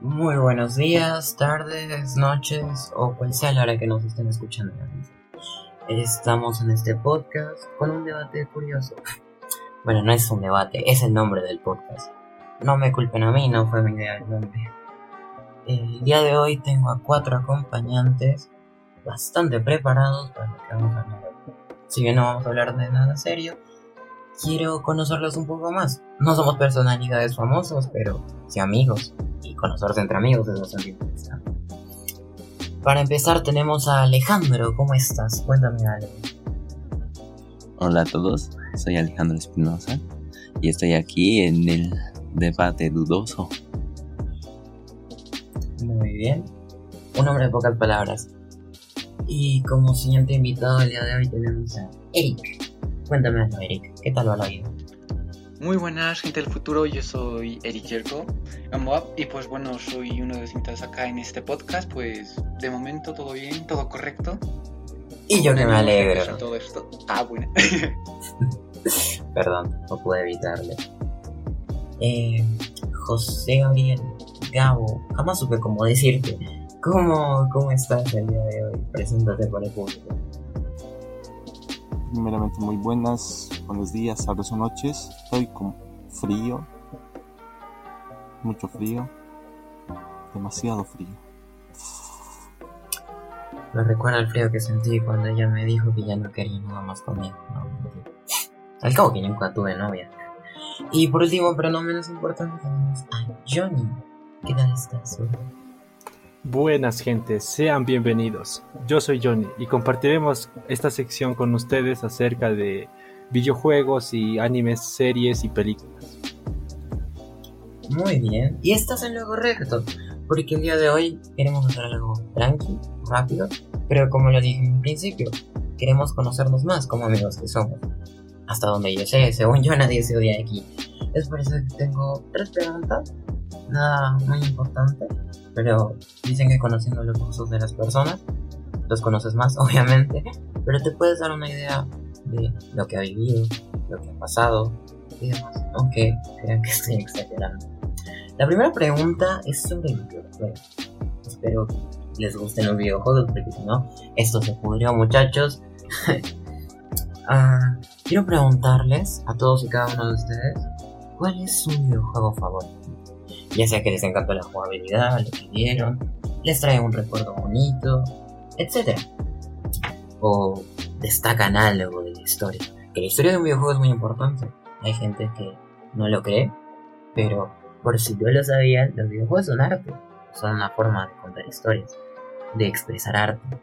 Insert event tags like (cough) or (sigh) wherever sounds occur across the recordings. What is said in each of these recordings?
Muy buenos días, tardes, noches o cual sea la hora que nos estén escuchando. Estamos en este podcast con un debate curioso. Bueno, no es un debate, es el nombre del podcast. No me culpen a mí, no fue mi idea el nombre. El día de hoy tengo a cuatro acompañantes bastante preparados para lo que vamos a hablar. Si bien no vamos a hablar de nada serio, quiero conocerlos un poco más. No somos personalidades famosas, pero sí amigos. Y conocerse entre amigos es bastante interesante. Para empezar tenemos a Alejandro. ¿Cómo estás? Cuéntame algo. Hola a todos, soy Alejandro Espinosa y estoy aquí en el debate dudoso. Muy bien. Un hombre de pocas palabras. Y como siguiente invitado el día de hoy tenemos a Eric. Cuéntame Eric. ¿Qué tal va la vida? Muy buenas, gente del futuro. Yo soy Eric Yerko y pues bueno, soy uno de los invitados acá en este podcast. Pues de momento todo bien, todo correcto. Y yo que me alegro. Todo esto. Ah, bueno. (laughs) Perdón, no pude evitarle. Eh, José Gabriel Gabo, jamás supe cómo decirte. ¿Cómo, ¿Cómo estás el día de hoy? Preséntate por el público. Primeramente muy buenas, buenos días, tardes o noches. Estoy con frío, mucho frío, demasiado frío. Me recuerda el frío que sentí cuando ella me dijo que ya no quería nada más conmigo. Al cabo que nunca tuve novia. Y por último, pero no menos importante, tenemos a Johnny. ¿Qué tal estás? Buenas gentes, sean bienvenidos. Yo soy Johnny y compartiremos esta sección con ustedes acerca de videojuegos y animes, series y películas. Muy bien, y estás en lo correcto, porque el día de hoy queremos hacer algo tranqui, rápido, pero como lo dije en principio, queremos conocernos más como amigos que somos. Hasta donde yo sé, según yo nadie se odia aquí. Es por eso que tengo tres preguntas nada muy importante, pero dicen que conociendo los gustos de las personas, los conoces más, (laughs) obviamente, pero te puedes dar una idea de lo que ha vivido, lo que ha pasado y demás, aunque crean que estoy exagerando. La primera pregunta es sobre videojuegos. Espero que les gusten los videojuegos, porque si no, esto se pudrió, muchachos. (laughs) Ah, quiero preguntarles a todos y cada uno de ustedes, ¿cuál es su videojuego favorito? Ya sea que les encantó la jugabilidad, lo que vieron, les trae un recuerdo bonito, etc. O destacan algo de la historia. Que la historia de un videojuego es muy importante. Hay gente que no lo cree, pero por si yo lo sabía, los videojuegos son arte. Son una forma de contar historias, de expresar arte.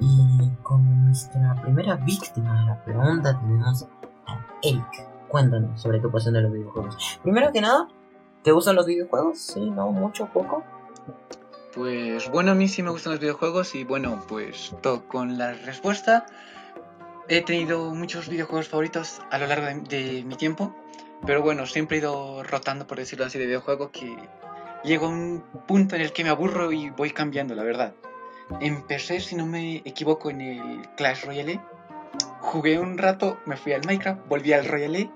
Y como nuestra primera víctima de la pregunta tenemos a Eric. Cuéntanos sobre tu pasión de los videojuegos. Primero que nada, ¿Te gustan los videojuegos? Sí, no, mucho, poco. Pues bueno, a mí sí me gustan los videojuegos y bueno, pues con la respuesta. He tenido muchos videojuegos favoritos a lo largo de, mi tiempo, pero bueno, siempre he ido rotando, por decirlo así, de videojuego que llego a un punto en el que me aburro y voy cambiando, la verdad. Empecé, si no me equivoco, en el Clash Royale. Jugué un rato, me fui al Minecraft, volví al Royale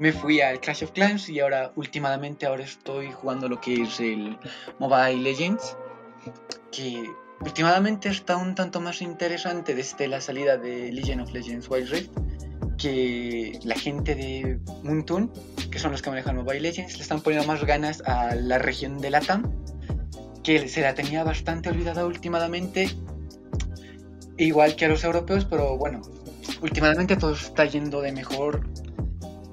me fui al Clash of Clans y ahora últimamente ahora estoy jugando lo que es el Mobile Legends que últimamente está un tanto más interesante desde la salida de Legend of Legends Wild Rift que la gente de Moontoon que son los que manejan Mobile Legends le están poniendo más ganas a la región de Latam que se la tenía bastante olvidada últimamente igual que a los europeos pero bueno últimamente todo está yendo de mejor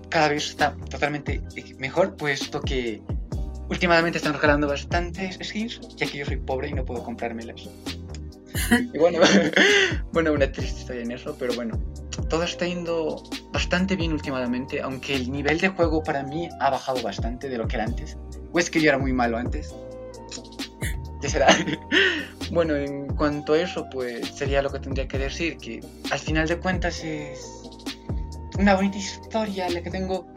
cada vez está totalmente mejor, puesto que últimamente están regalando bastantes skins, ya que yo soy pobre y no puedo comprármelas. (laughs) y bueno, (laughs) bueno, una triste historia en eso, pero bueno, todo está yendo bastante bien últimamente, aunque el nivel de juego para mí ha bajado bastante de lo que era antes. O es que yo era muy malo antes. (laughs) ¿Qué será? bueno, en cuanto a eso, pues sería lo que tendría que decir, que al final de cuentas es una bonita historia la que tengo,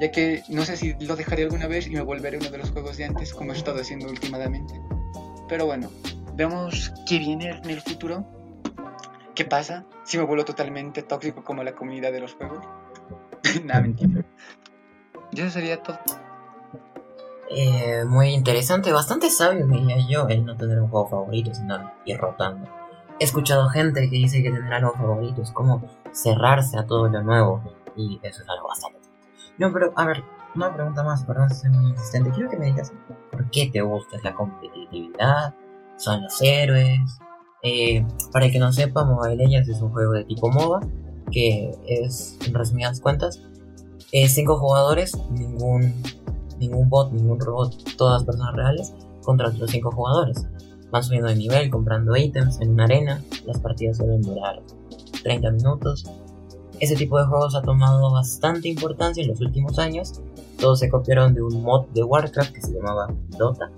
ya que no sé si lo dejaré alguna vez y me volveré uno de los juegos de antes, como he estado haciendo últimamente. Pero bueno, veamos qué viene en el futuro. ¿Qué pasa si me vuelvo totalmente tóxico como la comunidad de los juegos? (laughs) Nada, mentira. Y eso sería todo. eh, muy interesante, bastante sabio, diría yo, el no tener un juego favorito, sino ir rotando. He escuchado gente que dice que tener algo favorito es como cerrarse a todo lo nuevo, y eso es algo bastante. No, pero a ver, una pregunta más, perdón si soy muy insistente. Quiero que me digas por qué te gusta, ¿es la competitividad? ¿Son los héroes? Eh, para el que no sepa, Mobile Legends es un juego de tipo MOBA, que es, en resumidas cuentas, es cinco jugadores, ningún, ningún bot, ningún robot, todas personas reales, contra otros cinco jugadores. Van subiendo de nivel, comprando ítems en una arena, las partidas suelen durar 30 minutos. Ese tipo de juegos ha tomado bastante importancia en los últimos años. Todos se copiaron de un mod de Warcraft que se llamaba Dota,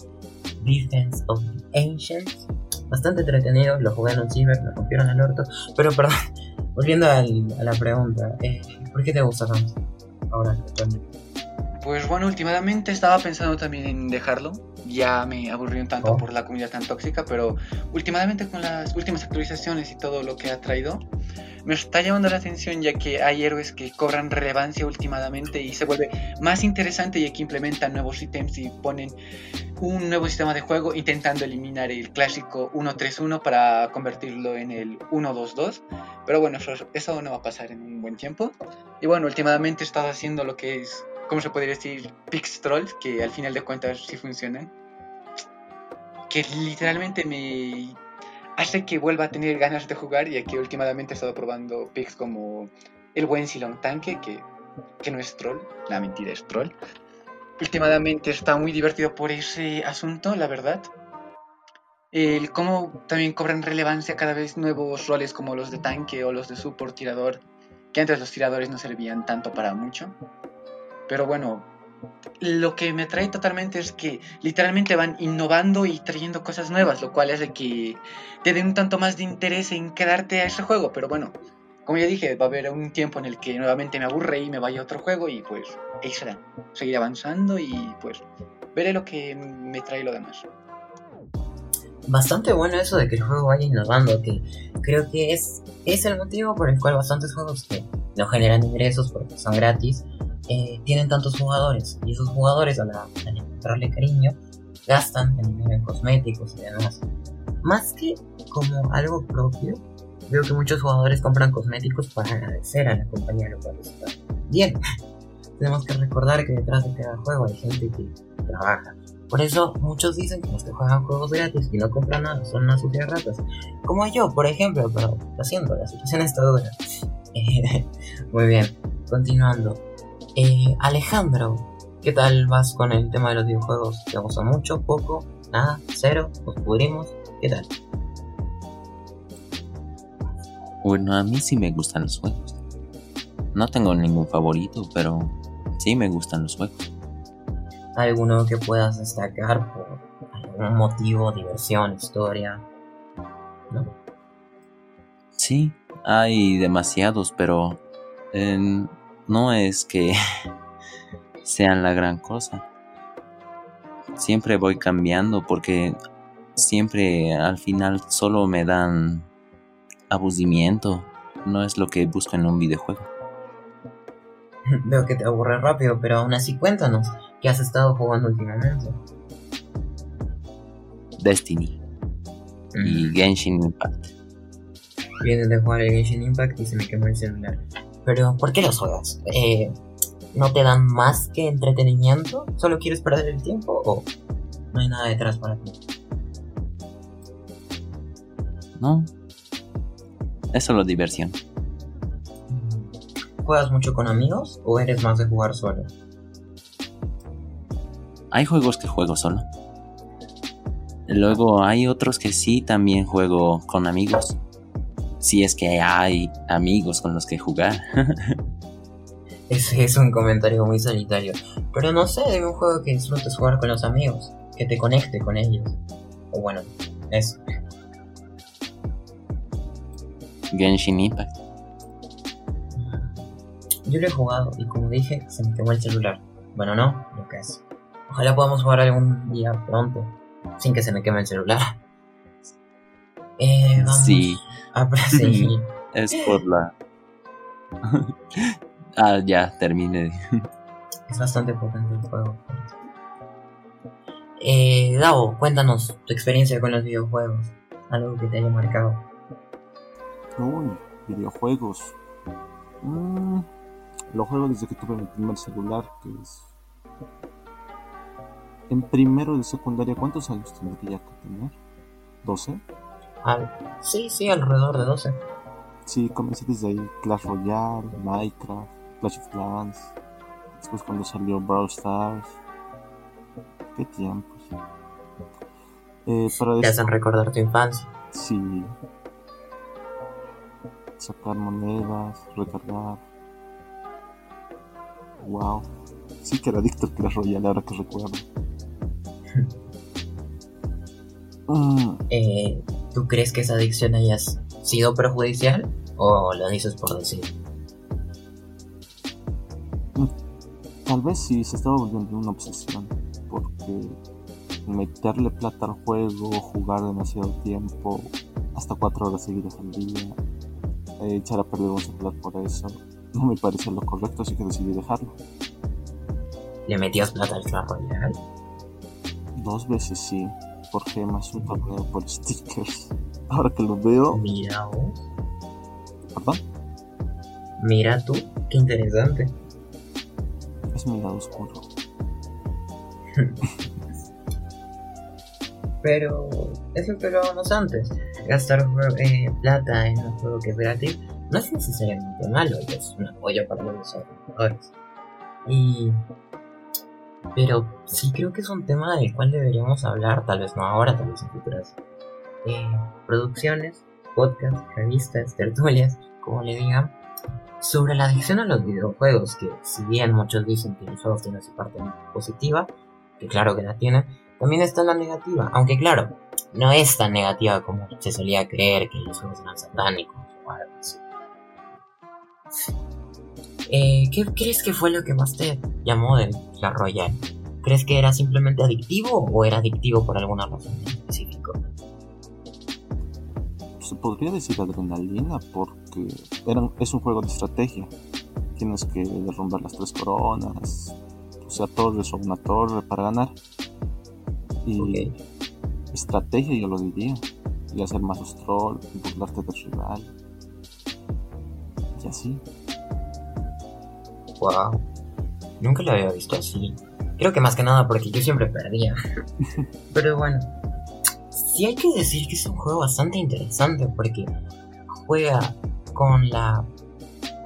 Defense of the Ancients. Bastante entretenido, lo jugué en un ciber, lo rompieron al orto. Pero perdón, (laughs) volviendo a la pregunta, eh, ¿por qué te gusta tanto? Ahora. Pues bueno, últimamente estaba pensando también en dejarlo. Ya me aburrí un tanto por la comunidad tan tóxica, pero últimamente con las últimas actualizaciones y todo lo que ha traído, me está llamando la atención ya que hay héroes que cobran relevancia últimamente y se vuelve más interesante ya que implementan nuevos ítems y ponen un nuevo sistema de juego intentando eliminar el clásico 1-3-1 para convertirlo en el 1-2-2. Pero bueno, eso, eso no va a pasar en un buen tiempo. Y bueno, últimamente he estado haciendo lo que es, ¿cómo se podría decir? Pix Trolls, que al final de cuentas sí funcionan. Que literalmente me hace que vuelva a tener ganas de jugar, ya que últimamente he estado probando picks como el buen Silong Tanque, que, que no es troll, la mentira es troll. Últimamente está muy divertido por ese asunto, la verdad. El cómo también cobran relevancia cada vez nuevos roles como los de tanque o los de support tirador, que antes los tiradores no servían tanto para mucho. Pero bueno, lo que me atrae totalmente es que literalmente van innovando y trayendo cosas nuevas, lo cual hace que te den un tanto más de interés en quedarte a ese juego. Pero bueno, como ya dije, va a haber un tiempo en el que nuevamente me aburre y me vaya a otro juego y pues ahí será. Seguir avanzando y pues veré lo que me trae lo demás. Bastante bueno eso de que el juego vaya innovando, que creo que es, es el motivo por el cual bastantes juegos que no generan ingresos porque son gratis, eh, tienen tantos jugadores. Y esos jugadores, al, al encontrarle cariño, gastan en, en cosméticos y demás. Más que como algo propio, veo que muchos jugadores compran cosméticos para agradecer a la compañía, lo cual está bien. (laughs) Tenemos que recordar que detrás de cada juego hay gente que trabaja. Por eso muchos dicen que los que juegan juegos gratis y no compran nada son unas sucias ratas. Como yo, por ejemplo, pero lo la situación está dura. (laughs) Eh, (laughs) muy bien, continuando. Eh, Alejandro, ¿qué tal vas con el tema de los videojuegos? ¿Te gusta mucho, poco, nada, cero? ¿Nos pudrimos? ¿Qué tal? Bueno, a mí sí me gustan los juegos. No tengo ningún favorito, pero sí me gustan los juegos. ¿Alguno que puedas destacar por algún motivo, diversión, historia? ¿No? Sí, hay demasiados, pero eh, no es que (laughs) sean la gran cosa. Siempre voy cambiando porque siempre al final solo me dan aburrimiento. No es lo que busco en un videojuego. (laughs) Veo que te aburre rápido, pero aún así cuéntanos, ¿qué has estado jugando últimamente? Destiny y Genshin Impact. Vienes de jugar el Genshin Impact y se me quemó el celular. Pero, ¿por qué los juegas? Eh, ¿No te dan más que entretenimiento? ¿Solo quieres perder el tiempo o no hay nada detrás para ti? No, es solo diversión. ¿Juegas mucho con amigos o eres más de jugar solo? Hay juegos que juego solo. Luego hay otros que sí también juego con amigos. Si es que hay amigos con los que jugar. (laughs) Ese es un comentario muy solitario. Pero no sé, de un juego que disfrutes jugar con los amigos, que te conecte con ellos. O bueno, eso. Genshin Impact. Yo lo he jugado y como dije, se me quemó el celular. Bueno, no, lo que es. Ojalá podamos jugar algún día pronto, sin que se me queme el celular. (laughs) Eh, vamos Sí, a proseguir. (laughs) es por la... (laughs) ah, ya, terminé. es bastante potente el juego. Eh, Gabo, cuéntanos tu experiencia con los videojuegos. Algo que te haya marcado. Uy, videojuegos. Mm, lo juego desde que tuve mi primer celular, que es... En primero de secundaria, ¿cuántos años tendría que tener? ¿12? Ah, sí, sí, alrededor de 12. Sí, comencé desde ahí. Clash Royale, Minecraft, Clash of Clans. Después cuando salió Brawl Stars. Qué tiempos. Eh, para Te hacen recordar tu infancia. Sí. Sacar monedas, recargar. Wow. Sí que era adicto al Clash Royale ahora que recuerdo. (laughs) Mm, Eh, ¿Tú crees que esa adicción haya sido perjudicial o lo dices por decir? tal vez sí se estaba volviendo una obsesión. Porque meterle plata al juego, jugar demasiado tiempo, hasta cuatro horas seguidas al día, eh, echar a perder un celular por eso, no me parece lo correcto, así que decidí dejarlo. ¿Le metías plata al Clash Royale? Dos veces sí, por gemas, un torneo por stickers. (laughs) Ahora que lo veo, Mira vos. perdón, Mira tú, qué interesante. es mi lado oscuro. (laughs) Pero es lo que hablábamos antes. Gastar eh, plata en un juego que es gratis no es necesariamente malo es un apoyo para los desarrolladores. Y... Pero sí creo que es un tema del cual deberíamos hablar, tal vez no ahora, tal vez en futuras eh, producciones, podcasts, revistas, tertulias, como le digan, sobre la adicción a los videojuegos, que si bien muchos dicen que los juegos tienen su parte positiva, que claro que la tienen, también está la negativa, aunque claro, no es tan negativa como se solía creer que los juegos eran satánicos o algo así. Eh, ¿Qué crees que fue lo que más te llamó del Clash Royale? ¿Crees que era simplemente adictivo o era adictivo por alguna razón en específico? Se podría decir adrenalina porque era, es un juego de estrategia. Tienes que derrumbar las tres coronas, o sea, torres o una torre para ganar. Y estrategia yo lo diría. Y hacer más troll, burlarte del rival. Y así. Wow. Nunca lo había visto así. Creo que más que nada porque yo siempre perdía. (laughs) Pero bueno. Sí hay que decir que es un juego bastante interesante porque juega con la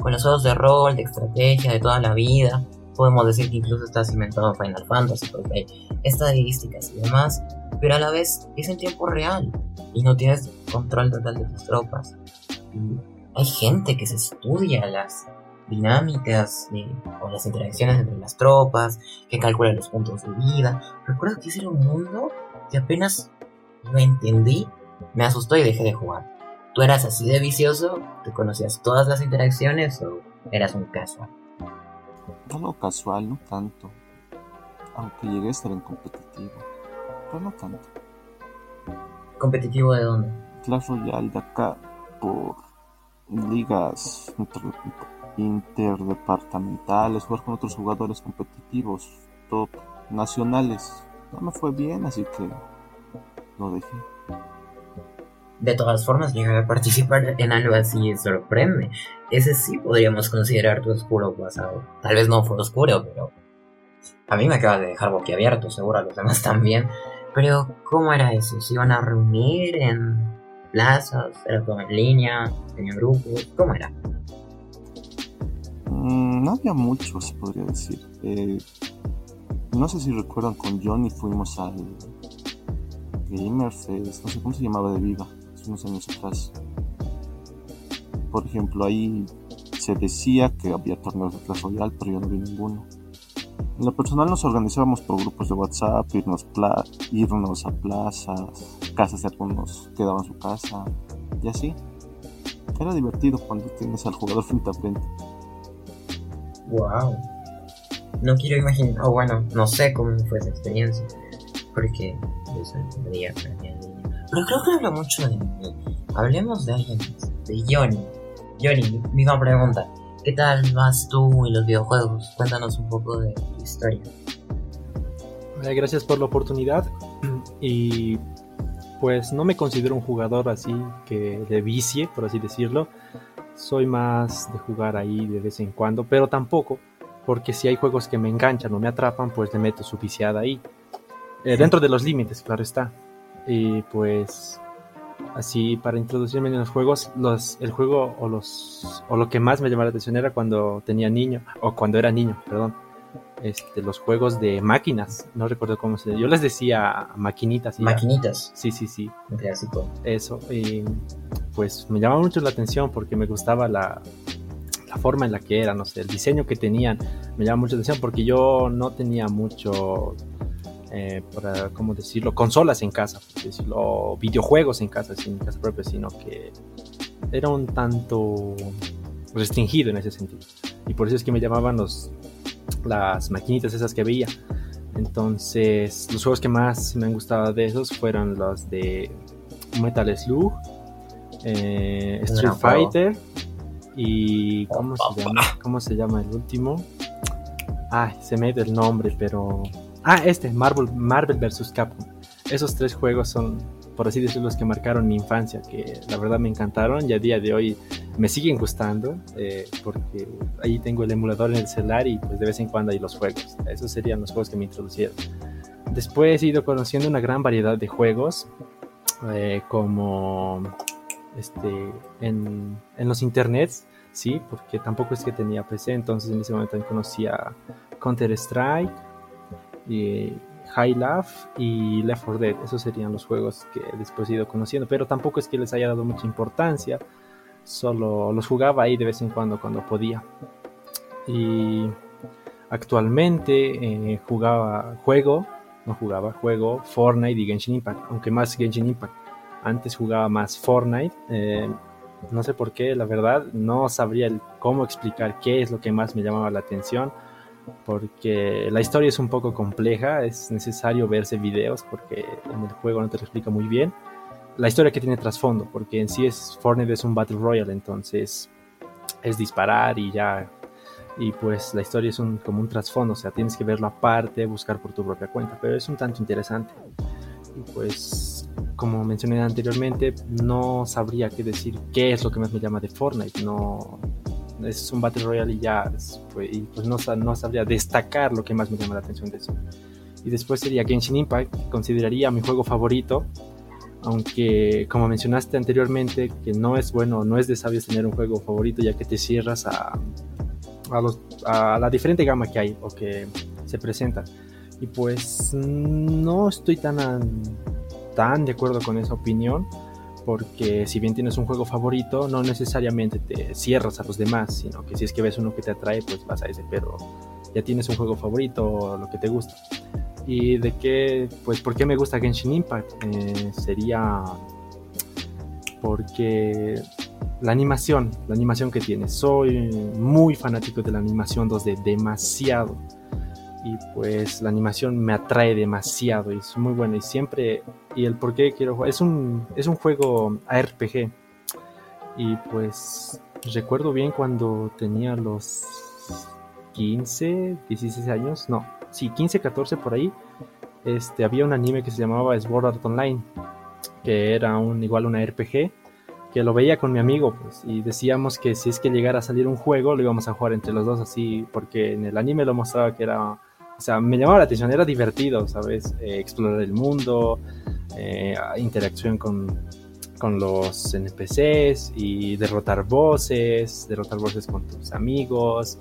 con los juegos de rol, de estrategia, de toda la vida. Podemos decir que incluso está cimentado en Final Fantasy porque hay estadísticas y demás. Pero a la vez es en tiempo real y no tienes control total de tus tropas. Y hay gente que se estudia las dinámicas de- o las interacciones entre las tropas, que calcula los puntos de vida. Recuerdo que ese era un mundo que apenas lo entendí, me asustó y dejé de jugar. ¿Tú eras así de vicioso? ¿Te conocías todas las interacciones o eras un casual? Algo casual, no tanto. Aunque llegué a estar en competitivo. Pero no tanto. ¿Competitivo de dónde? Clash Royale de acá por ligas interdepartamentales, jugar con otros jugadores competitivos, top nacionales. No me fue bien, así que lo dejé. De todas formas, llegar a participar en algo así sorprende. Ese sí podríamos considerar tu oscuro pasado. Tal vez no fue oscuro, pero a mí me acaba de dejar boquiabierto, seguro a los demás también. Pero, ¿cómo era eso? ¿Se iban a reunir en plazas? ¿Era todo en línea? ¿Tenía grupos? ¿Cómo era? Mm, no había mucho, se podría decir. Eh, no sé si recuerdan, con Johnny fuimos al Gamer Fest, no sé cómo se llamaba de Viva, hace unos años atrás. Por ejemplo, ahí se decía que había torneos de Clash Royale, pero yo no vi ninguno. En lo personal nos organizábamos por grupos de WhatsApp, irnos, pla- irnos a plazas, casas de algunos quedaban su casa, y así. Era divertido cuando tienes al jugador frente a frente. ¡Wow! No quiero imaginar, o bueno, no sé cómo fue esa experiencia. Porque yo soy. Pero creo que habla mucho de mí. Hablemos de alguien más, de Johnny. Johnny, misma pregunta. ¿Qué tal vas tú y los videojuegos? Cuéntanos un poco de tu historia. Eh, gracias por la oportunidad (clears throat) y pues no me considero un jugador así que de vicie, por así decirlo. Soy más de jugar ahí de vez en cuando, pero tampoco, porque si hay juegos que me enganchan o me atrapan, pues le meto su viciada ahí. Eh, dentro de los límites, claro está. Y pues así para introducirme en los juegos, los, el juego o los o lo que más me llamaba la atención era cuando tenía niño o cuando era niño, perdón este, los juegos de máquinas. No recuerdo cómo se. Yo les decía maquinitas. Maquinitas. Sí, sí, sí. Clásico. Eso. Y pues me llamaba mucho la atención porque me gustaba la, la forma en la que era, no sé, el diseño que tenían. Me llamaba mucho la atención porque yo no tenía mucho. Eh, para, ¿cómo decirlo? Consolas en casa, decirlo, videojuegos en casa, sin casa propia, sino que era un tanto restringido en ese sentido. Y por eso es que me llamaban los, las maquinitas esas que veía. Entonces, los juegos que más me han gustado de esos fueron los de Metal Slug, eh, Street Fighter y ¿cómo se llama? ¿Cómo se llama el último? Ay, se me dio el nombre, pero ah, este Marvel Marvel vs Capcom. Esos tres juegos son por así decirlo, los que marcaron mi infancia, que la verdad me encantaron y a día de hoy me siguen gustando, eh, porque ahí tengo el emulador en el celular y pues de vez en cuando hay los juegos. Esos serían los juegos que me introducieron. Después he ido conociendo una gran variedad de juegos, eh, como este, en, en los internets, sí, porque tampoco es que tenía PC, entonces en ese momento conocía Counter Strike y High Life y Left 4 Dead. Esos serían los juegos que después he ido conociendo, pero tampoco es que les haya dado mucha importancia. Solo los jugaba ahí de vez en cuando cuando podía. Y actualmente eh, jugaba, juego, no jugaba, juego Fortnite y Genshin Impact, aunque más Genshin Impact. Antes jugaba más Fortnite. Eh, no sé por qué, la verdad, no sabría cómo explicar qué es lo que más me llamaba la atención porque la historia es un poco compleja, es necesario verse videos porque en el juego no te lo explica muy bien. La historia que tiene trasfondo, porque en sí es Fortnite es un Battle Royale, entonces es disparar y ya. Y pues la historia es un, como un trasfondo, o sea, tienes que verlo aparte, buscar por tu propia cuenta, pero es un tanto interesante. Y pues, como mencioné anteriormente, no sabría qué decir qué es lo que más me llama de Fortnite, no, es un Battle Royale y ya, pues, y pues no, no sabría destacar lo que más me llama la atención de eso. Y después sería Genshin Impact, consideraría mi juego favorito, aunque como mencionaste anteriormente, que no es bueno, no es de sabios tener un juego favorito ya que te cierras a, la diferente gama que hay o que se presenta. Y pues no estoy tan, tan de acuerdo con esa opinión porque si bien tienes un juego favorito, no necesariamente te cierras a los demás, sino que si es que ves uno que te atrae, pues vas a ese, pero ya tienes un juego favorito o lo que te gusta. Y de qué, pues, ¿por qué me gusta Genshin Impact? Eh, sería porque la animación, la animación que tiene, soy muy fanático de la animación 2D, demasiado. Y pues la animación me atrae demasiado y es muy buena. Y siempre y el por qué quiero jugar es un es un juego ARPG y pues recuerdo bien cuando tenía los 15 16 años no sí 15 14 por ahí este había un anime que se llamaba Sword Art Online que era un igual una RPG que lo veía con mi amigo pues y decíamos que si es que llegara a salir un juego lo íbamos a jugar entre los dos así porque en el anime lo mostraba que era o sea, me llamaba la atención, era divertido, ¿sabes? Eh, explorar el mundo, eh, interacción con, con los NPCs y derrotar voces, derrotar voces con tus amigos,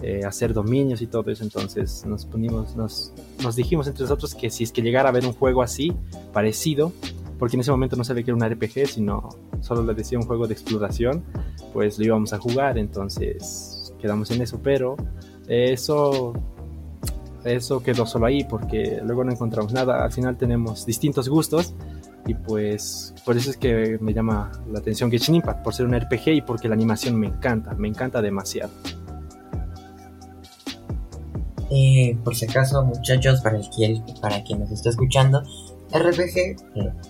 eh, hacer dominios y todo eso. Entonces nos ponimos, nos, nos dijimos entre nosotros que si es que llegara a ver un juego así, parecido, porque en ese momento no sabía que era un RPG, sino solo le decía un juego de exploración, pues lo íbamos a jugar, entonces quedamos en eso, pero eso eso quedó solo ahí porque luego no encontramos nada. Al final tenemos distintos gustos y pues por eso es que me llama la atención Genshin Impact, por ser un RPG y porque la animación me encanta, me encanta demasiado. Eh, por si acaso, muchachos, para, el para quien nos está escuchando, RPG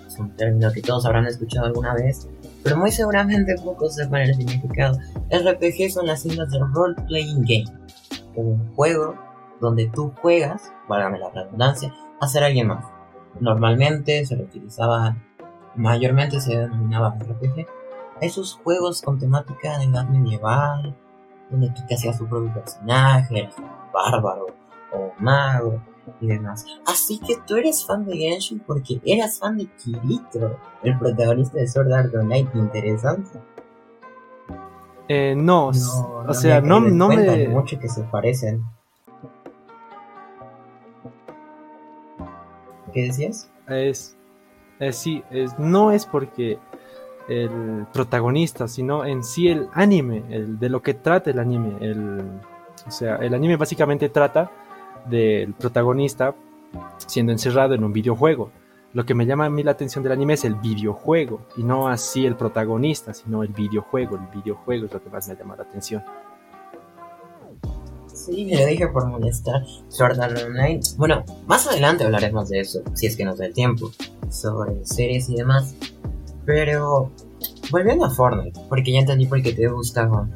es un término que todos habrán escuchado alguna vez, pero muy seguramente pocos sepan el significado. RPG son las siglas de Role Playing Game, un juego donde tú juegas, válgame la redundancia, a ser alguien más. Normalmente se lo utilizaba, mayormente se denominaba RPG, esos juegos con temática de edad medieval, donde tú te hacías tu propio personaje, eras un bárbaro o mago y demás. Así que tú eres fan de Genshin porque eras fan de Kirito, el protagonista de Sword Art Online, interesante. Eh, no, No, o sea, me no, no me... mucho que se parecen. ¿Qué decías? Es, es sí, es, no es porque el protagonista, sino en sí el anime, el, de lo que trata el anime. El, o sea, el anime básicamente trata del protagonista siendo encerrado en un videojuego. Lo que me llama a mí la atención del anime es el videojuego y no así el protagonista, sino el videojuego. El videojuego es lo que más me llama la atención. Sí, me lo dije por molestar. Sword Art Online. Bueno, más adelante hablaremos de eso, si es que nos da el tiempo. Sobre series y demás. Pero, volviendo a Fortnite, porque ya entendí por qué te gustaba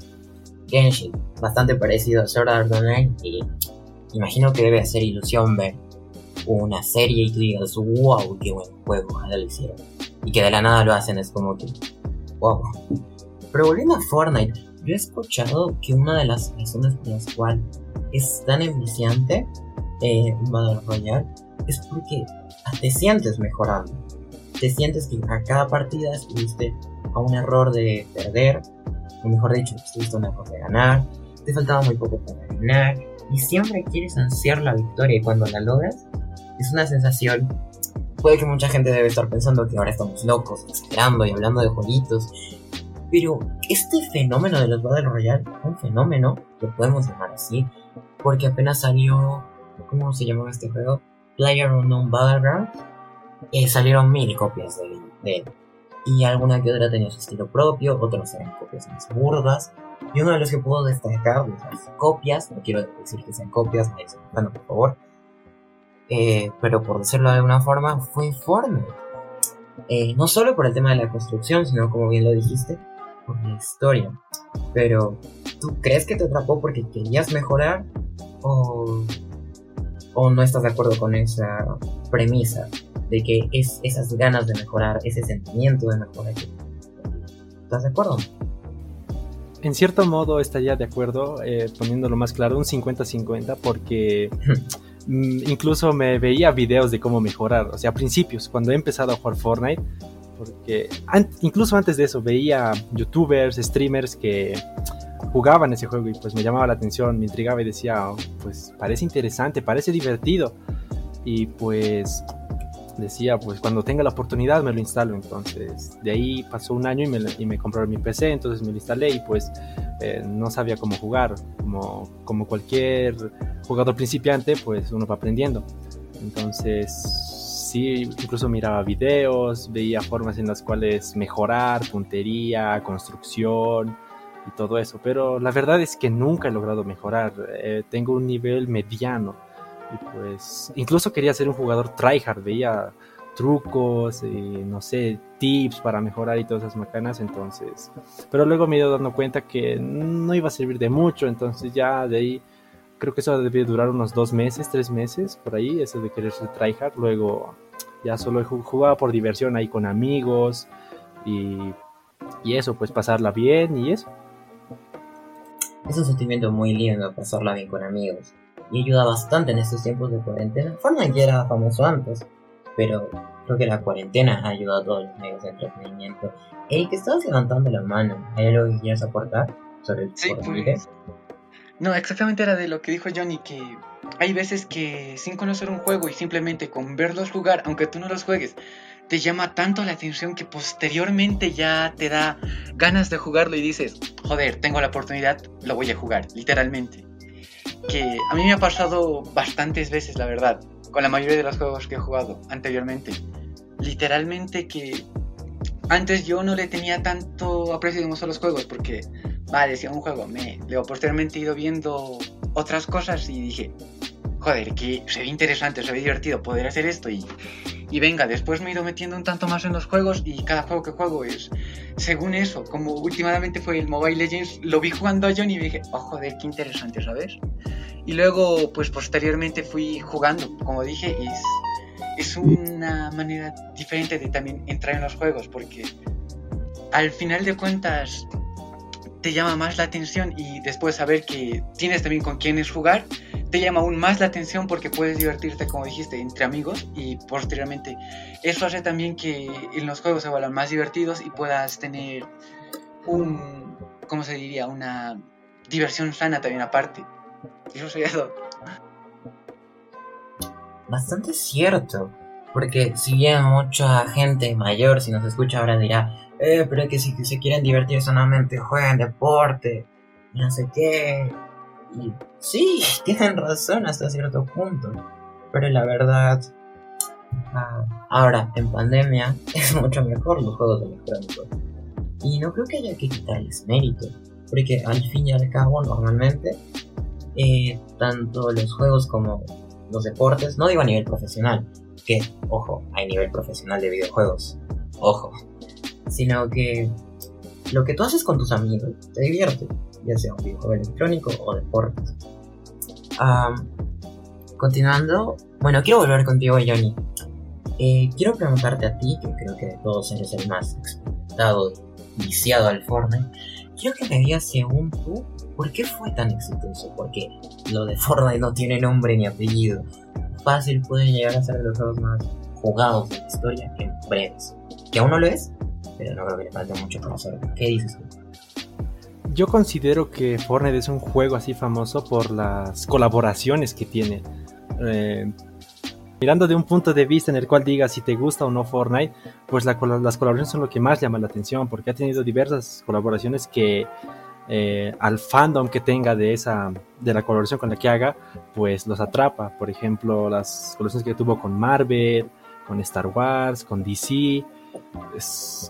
Genshin. Bastante parecido a Sword Art Online. Y imagino que debe hacer ilusión ver una serie y tú digas, wow, qué buen juego, ojalá lo hicieron. Y que de la nada lo hacen, es como que, wow. Pero volviendo a Fortnite, yo he escuchado que una de las razones por las cuales es tan enviciante eh, Battle Royale es porque te sientes mejorando. Te sientes que a cada partida estuviste a un error de perder, o mejor dicho, estuviste a un error de ganar, te faltaba muy poco para ganar, y siempre quieres ansiar la victoria, y cuando la logras, es una sensación. Puede que mucha gente debe estar pensando que ahora estamos locos, exagerando y hablando de jueguitos, pero este fenómeno de los Battle Royale, un fenómeno, lo podemos llamar así, porque apenas salió, ¿cómo se llamaba este juego? Player Unknown Battleground, eh, salieron mil copias de, él. Y alguna que otra tenía su estilo propio, otros eran copias más burdas. Y uno de los que puedo destacar de esas copias, no quiero decir que sean copias, nadie se bueno, por favor, eh, pero por decirlo de alguna forma, fue Fortnite. Eh, no solo por el tema de la construcción, sino como bien lo dijiste, por la historia. Pero, ¿tú crees que te atrapó porque querías mejorar? ¿O, o no estás de acuerdo con esa premisa de que es esas ganas de mejorar, ese sentimiento de mejorar? ¿Estás de acuerdo? En cierto modo estaría de acuerdo, eh, poniéndolo más claro, un 50-50, porque (laughs) mm, incluso me veía videos de cómo mejorar, o sea, a principios, cuando he empezado a jugar Fortnite, porque incluso antes de eso veía youtubers, streamers que jugaban ese juego y pues me llamaba la atención, me intrigaba y decía, oh, pues parece interesante, parece divertido. Y pues decía, pues cuando tenga la oportunidad me lo instalo. Entonces de ahí pasó un año y me, y compraron mi PC, entonces me lo instalé y pues eh, no sabía cómo jugar. Como cualquier jugador principiante, pues uno va aprendiendo. Entonces sí, incluso miraba videos, veía formas en las cuales mejorar, puntería, construcción y todo eso. Pero la verdad es que nunca he logrado mejorar. Eh, tengo un nivel mediano. Y pues incluso quería ser un jugador tryhard. Veía trucos, y, no sé, tips para mejorar y todas esas macanas. Entonces, pero luego me he ido dando cuenta que no iba a servir de mucho. Entonces ya de ahí creo que eso debe durar unos dos meses, tres meses, por ahí, eso de querer ser tryhard. Luego ya solo jugaba por diversión ahí con amigos y, y eso, pues pasarla bien y eso. Es un sentimiento muy lindo pasarla bien con amigos. Y ayuda bastante en estos tiempos de cuarentena. Fortnite ya era famoso antes, pero creo que la cuarentena ha ayudado a todos los medios de entretenimiento. Eric, estabas levantando la mano. ¿Hay algo que quieras aportar sobre el Sí, Fortnite? pues. No, exactamente era de lo que dijo Johnny, que hay veces que sin conocer un juego y simplemente con verlos jugar, aunque tú no los juegues, te llama tanto la atención que posteriormente ya te da ganas de jugarlo y dices, joder, tengo la oportunidad, lo voy a jugar, literalmente. Que a mí me ha pasado bastantes veces, la verdad, con la mayoría de los juegos que he jugado anteriormente. Literalmente que antes yo no le tenía tanto aprecio a los juegos porque, vale, decía un juego, me, luego posteriormente he ido viendo otras cosas y dije, joder, que se ve interesante, se ve divertido poder hacer esto y, y venga, después me he ido metiendo un tanto más en los juegos y cada juego que juego es según eso, como últimamente fue el Mobile Legends, lo vi jugando a John y dije, oh joder, qué interesante, ¿sabes? Y luego, pues posteriormente fui jugando, como dije, y es una manera diferente de también entrar en los juegos, porque al final de cuentas te llama más la atención y después saber que tienes también con quienes jugar, te llama aún más la atención porque puedes divertirte, como dijiste, entre amigos y posteriormente eso hace también que en los juegos se vuelvan más divertidos y puedas tener un, ¿cómo se diría? Una diversión sana también aparte. Eso sería todo. Bastante cierto, porque si bien mucha gente mayor, si nos escucha ahora, dirá, eh, pero es que si se quieren divertir sanamente, jueguen deporte, no sé qué. Y sí, (laughs) tienen razón hasta cierto punto. Pero la verdad, ah, ahora en pandemia (laughs) es mucho mejor los juegos electrónicos. Y no creo que haya que quitarles mérito, porque al fin y al cabo, normalmente, eh, tanto los juegos como los deportes, no digo a nivel profesional, que, ojo, hay nivel profesional de videojuegos, ojo, sino que lo que tú haces con tus amigos te divierte, ya sea un videojuego electrónico o deporte. continuando, bueno, quiero volver contigo, Johnny. Eh, quiero preguntarte a ti, que creo que de todos eres el más experimentado viciado al Fortnite. Quiero que me digas, según tú, ¿por qué fue tan exitoso? Porque lo de Fortnite no tiene nombre ni apellido. Fácil pueden llegar a ser los juegos más jugados de la historia en breves. Que aún no lo es, pero no creo que le falte mucho. ¿Qué dices tú? Yo considero que Fortnite es un juego así famoso por las colaboraciones que tiene. Eh, mirando de un punto de vista en el cual diga si te gusta o no Fortnite, pues las colaboraciones son lo que más llama la atención, porque ha tenido diversas colaboraciones que eh, al fandom que tenga de esa de la colaboración con la que haga, pues los atrapa. Por ejemplo, las colaboraciones que tuvo con Marvel, con Star Wars, con DC,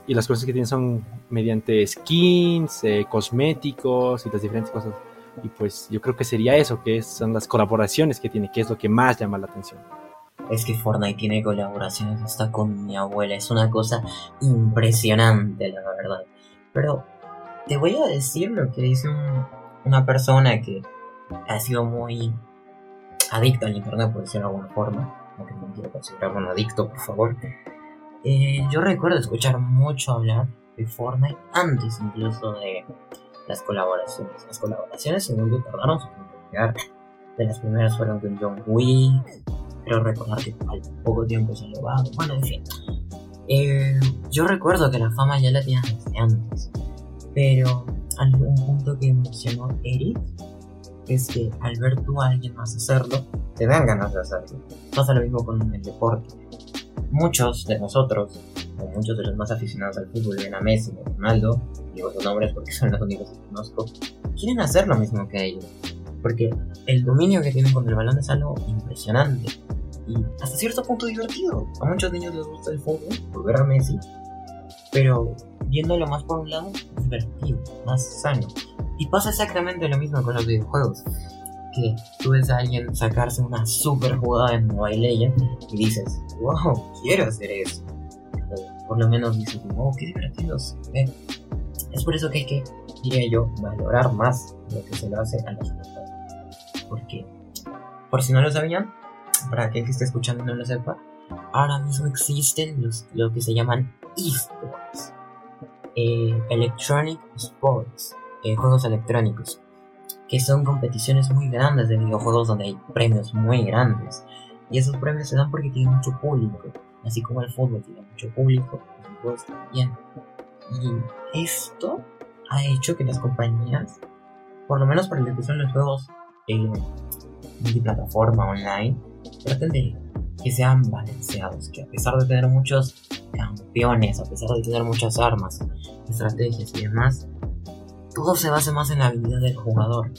y las cosas que tienen son mediante skins, eh, cosméticos y las diferentes cosas. Y pues yo creo que sería eso, que son las colaboraciones que tiene, que es lo que más llama la atención. Es que Fortnite tiene colaboraciones hasta con mi abuela, es una cosa impresionante, la verdad. Pero te voy a decir lo que dice una persona que ha sido muy adicta al internet, por decirlo de alguna forma, aunque no quiero considerarlo un adicto, por favor eh, yo recuerdo escuchar mucho hablar de Fortnite antes incluso de las colaboraciones. Las colaboraciones, según yo, tardaron su llegar. De las primeras fueron con John Wick, pero recordar que al poco tiempo se va. Bueno, en fin. Eh, yo recuerdo que la fama ya la tenían desde antes, pero algún punto que mencionó Eric es que al ver tú a alguien más hacerlo, te dan ganas de hacerlo. Pasa lo mismo con el deporte muchos de nosotros, o muchos de los más aficionados al fútbol, ven a Messi o Ronaldo, digo sus nombres porque son los únicos que conozco, quieren hacer lo mismo que ellos. Porque el dominio que tienen con el balón es algo impresionante y hasta cierto punto divertido. A muchos niños les gusta el fútbol por ver a Messi, pero viéndolo más por un lado, divertido, más sano. Y pasa exactamente lo mismo con los videojuegos que tú ves a alguien sacarse una super jugada en Mobile Legends y dices, wow, quiero hacer eso. O por lo menos dices, wow, qué divertido Es por eso que hay que, diría yo, valorar más lo que se lo hace a los jugadores. Porque, por si no lo sabían, para aquel que esté escuchando y no lo sepa, ahora mismo existen los, lo que se llaman esports. Eh, electronic Sports, eh, juegos electrónicos que son competiciones muy grandes de videojuegos donde hay premios muy grandes. Y esos premios se dan porque tienen mucho público, así como el fútbol tiene mucho público, los juegos también. Y esto ha hecho que las compañías, por lo menos para lo que son los juegos eh, multiplataforma online, traten de que sean balanceados, que a pesar de tener muchos campeones, a pesar de tener muchas armas, estrategias y demás, todo se basa más en la habilidad del jugador,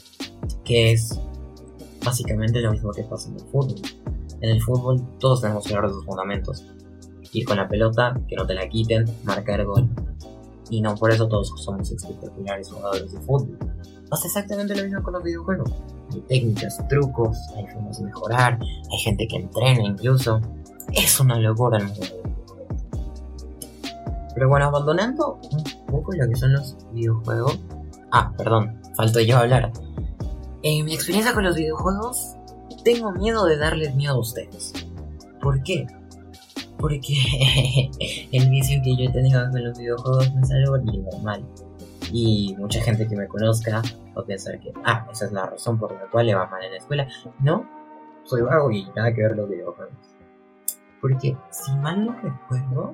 que es básicamente lo mismo que pasa en el fútbol. En el fútbol todos tenemos que de sus fundamentos. Ir con la pelota, que no te la quiten, marcar gol. Y no por eso todos somos espectaculares jugadores de fútbol. Pasa exactamente lo mismo con los videojuegos. Hay técnicas, trucos, hay formas de mejorar, hay gente que entrena incluso. Es una locura el mundo. Pero bueno, abandonando un poco lo que son los videojuegos, Ah, perdón, faltó yo hablar. En mi experiencia con los videojuegos, tengo miedo de darles miedo a ustedes. ¿Por qué? Porque (laughs) el vicio que yo he tenido con los videojuegos no es algo ni normal. Y mucha gente que me conozca va a pensar que, ah, esa es la razón por la cual le va mal en la escuela. No, soy vago y nada que ver los videojuegos. Porque, si mal no recuerdo,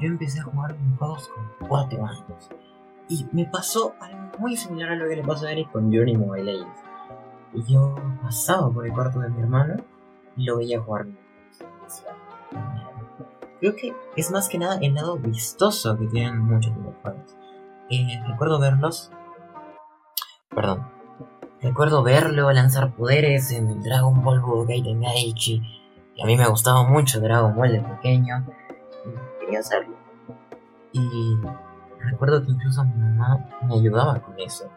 yo empecé a jugar videojuegos con 4 años. Y me pasó algo muy similar a lo que le pasó a Eric con Journey Mobile Legends. Y yo pasaba por el cuarto de mi hermano y lo veía jugar. Creo que es más que nada el lado vistoso que tienen muchos videojuegos. Eh, recuerdo verlos. Perdón. Recuerdo verlo lanzar poderes en el Dragon Ball Budokai Tenkaichi. Y a mí me gustaba mucho Dragon Ball de pequeño. Quería hacerlo. Y recuerdo que incluso mi mamá me ayudaba con eso.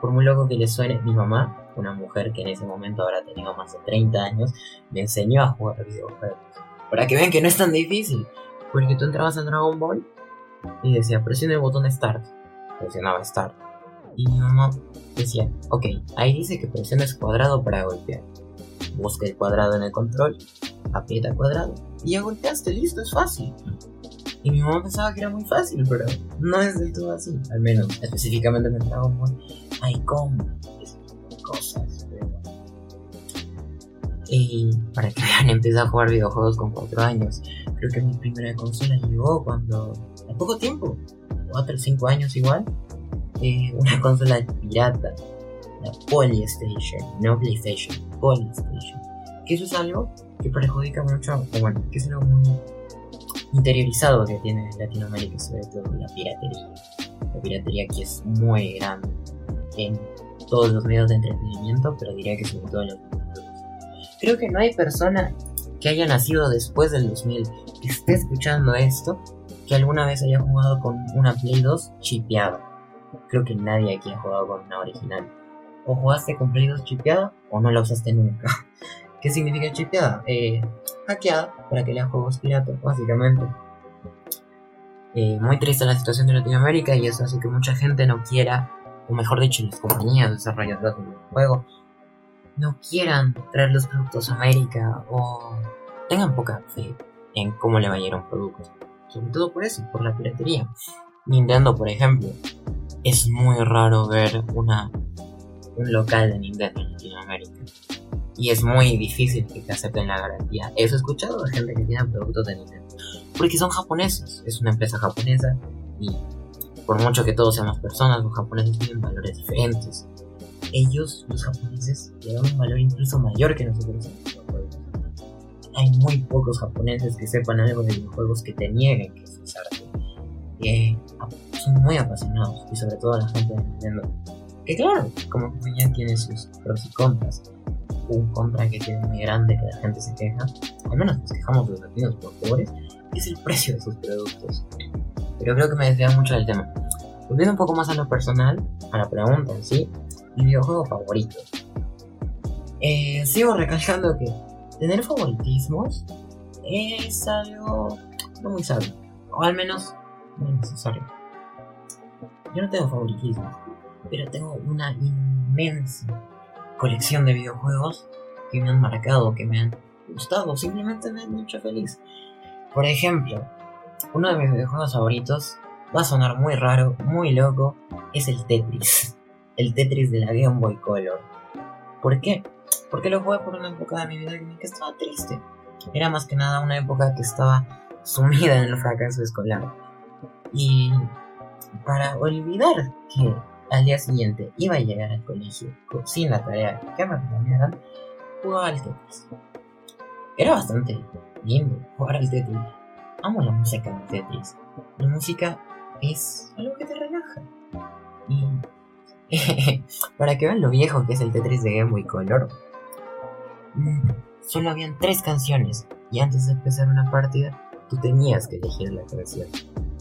Por muy loco que le suene, mi mamá, una mujer que en ese momento habrá tenido más de 30 años, me enseñó a jugar videojuegos. Para que vean que no es tan difícil. Porque tú entrabas en Dragon Ball y decía, presiona el botón Start presionaba Start. Y mi mamá decía, ok, ahí dice que presiones cuadrado para golpear. Busca el cuadrado en el control, aprieta cuadrado y ya golpeaste, listo, es fácil. Y mi mamá pensaba que era muy fácil, pero no es del todo así. Al menos, específicamente en el Dragon Ball, hay combos, cosas. Y para que vean, (laughs) empecé a jugar videojuegos con 4 años. Creo que mi primera consola llegó cuando. a poco tiempo, 4 o 5 años igual, eh, una consola pirata, la Polystation, no PlayStation, Polystation. Que eso es algo que perjudica mucho, o bueno, que es algo muy interiorizado que tiene Latinoamérica, sobre todo la piratería. La piratería aquí es muy grande en todos los medios de entretenimiento, pero diría que sobre todo en los Creo que no hay persona que haya nacido después del 2000 que esté escuchando esto que alguna vez haya jugado con una Play 2 chipeada. Creo que nadie aquí ha jugado con una original. O jugaste con Play 2 chipeada o no la usaste nunca. ¿Qué significa chipeada? Eh, hackeada para que lea juegos piratas, básicamente. Eh, muy triste la situación de Latinoamérica y eso hace que mucha gente no quiera, o mejor dicho, las compañías desarrolladoras de juego no quieran traer los productos a América o tengan poca fe en cómo le va a sobre todo por eso, por la piratería. Nintendo, por ejemplo, es muy raro ver una, un local de Nintendo en Latinoamérica. Y es muy difícil que te acepten la garantía. Eso he escuchado de gente que tiene productos de Nintendo. Porque son japoneses, es una empresa japonesa y por mucho que todos seamos personas, los japoneses tienen valores diferentes. Ellos, los japoneses, le dan un valor incluso mayor que nosotros hay muy pocos japoneses que sepan algo de videojuegos que te nieguen que es. Eh, son muy apasionados y sobre todo la gente de Nintendo. Que claro, como compañía tiene sus pros y contras. Un contra que tiene muy grande que la gente se queja, al menos nos quejamos los latinos por pobres, es el precio de sus productos. Pero creo que me desvía mucho del tema. Volviendo un poco más a lo personal, a la pregunta en sí, mi videojuego favorito. Eh, sigo recalcando que tener favoritismos es algo no muy sabio, o al menos muy necesario. Yo no tengo favoritismos, pero tengo una inmensa colección de videojuegos que me han marcado, que me han gustado, simplemente me han hecho feliz. Por ejemplo, uno de mis videojuegos favoritos va a sonar muy raro, muy loco, es el Tetris. El Tetris de la Game Boy Color. ¿Por qué? Porque lo jugué por una época de mi vida en que estaba triste. Era más que nada una época que estaba sumida en el fracaso escolar. Y para olvidar que al día siguiente iba a llegar al colegio sin la tarea que me planearan, jugaba al Tetris. Era bastante lindo jugar al Tetris. Amo la música del Tetris. La música es algo que te relaja. Y (laughs) para que vean lo viejo que es el Tetris de Game Boy Color, solo habían tres canciones y antes de empezar una partida tú tenías que elegir la canción.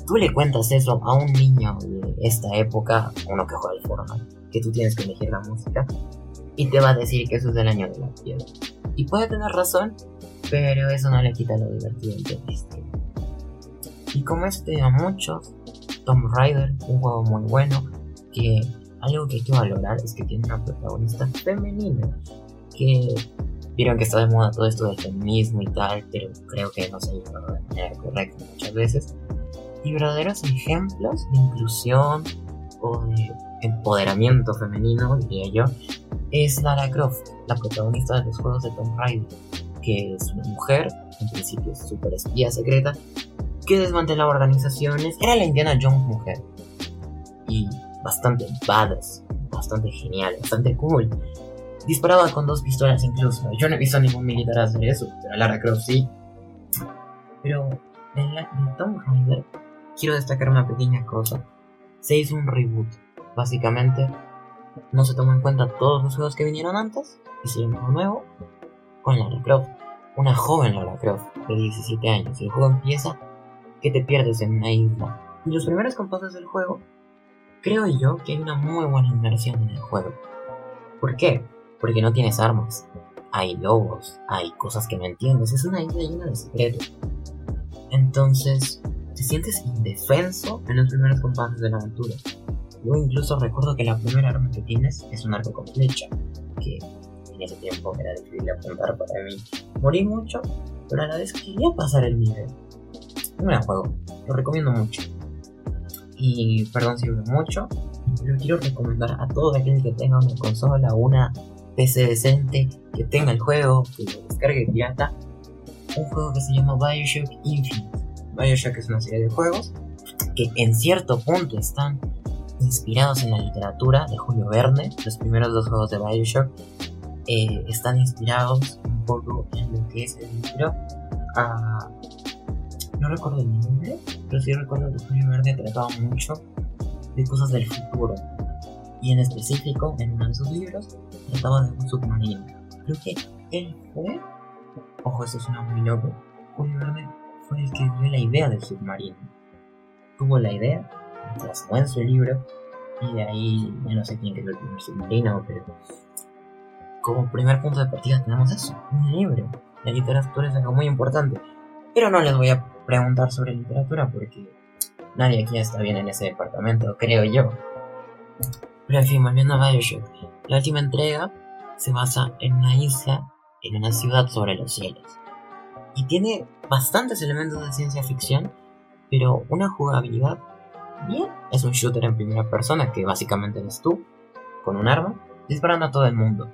Tú le cuentas eso a un niño de esta época, uno que juega al Fortnite, que tú tienes que elegir la música y te va a decir que eso es del año de la piedra. Y puede tener razón, pero eso no le quita lo divertido del este. Y como este a muchos, Tomb Raider, un juego muy bueno, que algo que hay que valorar es que tiene una protagonista femenina, que Vieron que está de moda todo esto del feminismo y tal, pero creo que no se ha llevado de manera correcta muchas veces. Y verdaderos ejemplos de inclusión o de empoderamiento femenino, diría yo, es Lara Croft, la protagonista de los juegos de Tomb Raider, que es una mujer, en principio súper espía secreta, que desmantelaba organizaciones, era la Indiana Jones mujer. Y bastante badass, bastante genial, bastante cool. Disparaba con dos pistolas incluso. Yo no he visto a ningún militar hacer eso, pero Lara Croft sí. Pero en, la, Tomb Raider quiero destacar una pequeña cosa. Se hizo un reboot. Básicamente, no se tomó en cuenta todos los juegos que vinieron antes, hicieron uno nuevo con Lara Croft. Una joven Lara Croft de 17 años. Y el juego empieza que te pierdes en una isla. Y los primeros compases del juego, creo yo que hay una muy buena inmersión en el juego. ¿Por qué? Porque no tienes armas. Hay lobos, hay cosas que no entiendes. Es una isla llena de secretos. Entonces, te sientes indefenso en los primeros compases de la aventura. Yo incluso recuerdo que la primera arma que tienes es un arco con flecha, que en ese tiempo era difícil apuntar para mí. Morí mucho, pero a la vez quería pasar el nivel. Un gran juego, lo recomiendo mucho. Y perdón si hablo mucho, pero quiero recomendar a todo aquel que tenga una consola, una PC decente, que tenga el juego, que lo descargue pirata, un juego que se llama Bioshock Infinite. Bioshock es una serie de juegos que en cierto punto están inspirados en la literatura de Julio Verne. Los primeros dos juegos de Bioshock eh, están inspirados un poco en lo que es el libro. a no recuerdo el nombre, pero sí recuerdo que Julio Verne trataba mucho de cosas del futuro. Y en específico, en uno de sus libros, trataba de un submarino. Creo que él fue, ojo, eso suena muy loco, Julio Verne fue el que dio la idea del submarino. Tuvo la idea, plasmó en su libro, y de ahí ya no sé quién creó el primer submarino, pero como primer punto de partida tenemos eso, un libro. La literatura es algo muy importante. Pero no les voy a preguntar sobre literatura porque nadie aquí está bien en ese departamento, creo yo. Pero en fin, volviendo a Bioshock, la última entrega se basa en una isla, en una ciudad sobre los cielos. Y tiene bastantes elementos de ciencia ficción, pero una jugabilidad bien. Es un shooter en primera persona que básicamente eres tú, con un arma, disparando a todo el mundo.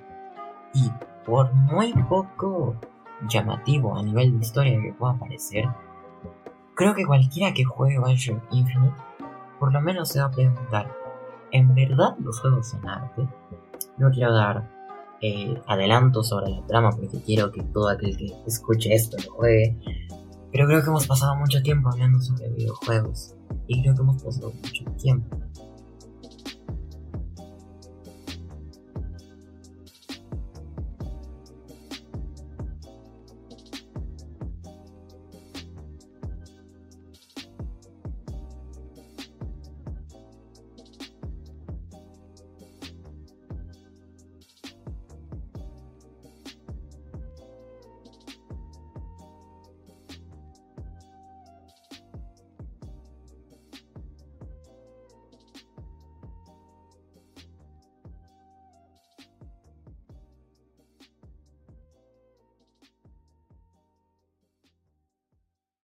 Y por muy poco llamativo a nivel de historia que pueda parecer, Creo que cualquiera que juegue Bioshock Infinite por lo menos se va a preguntar, ¿en verdad los juegos son arte? No quiero dar eh, adelanto sobre la trama porque quiero que todo aquel que escuche esto lo juegue. Pero creo que hemos pasado mucho tiempo hablando sobre videojuegos. Y creo que hemos pasado mucho tiempo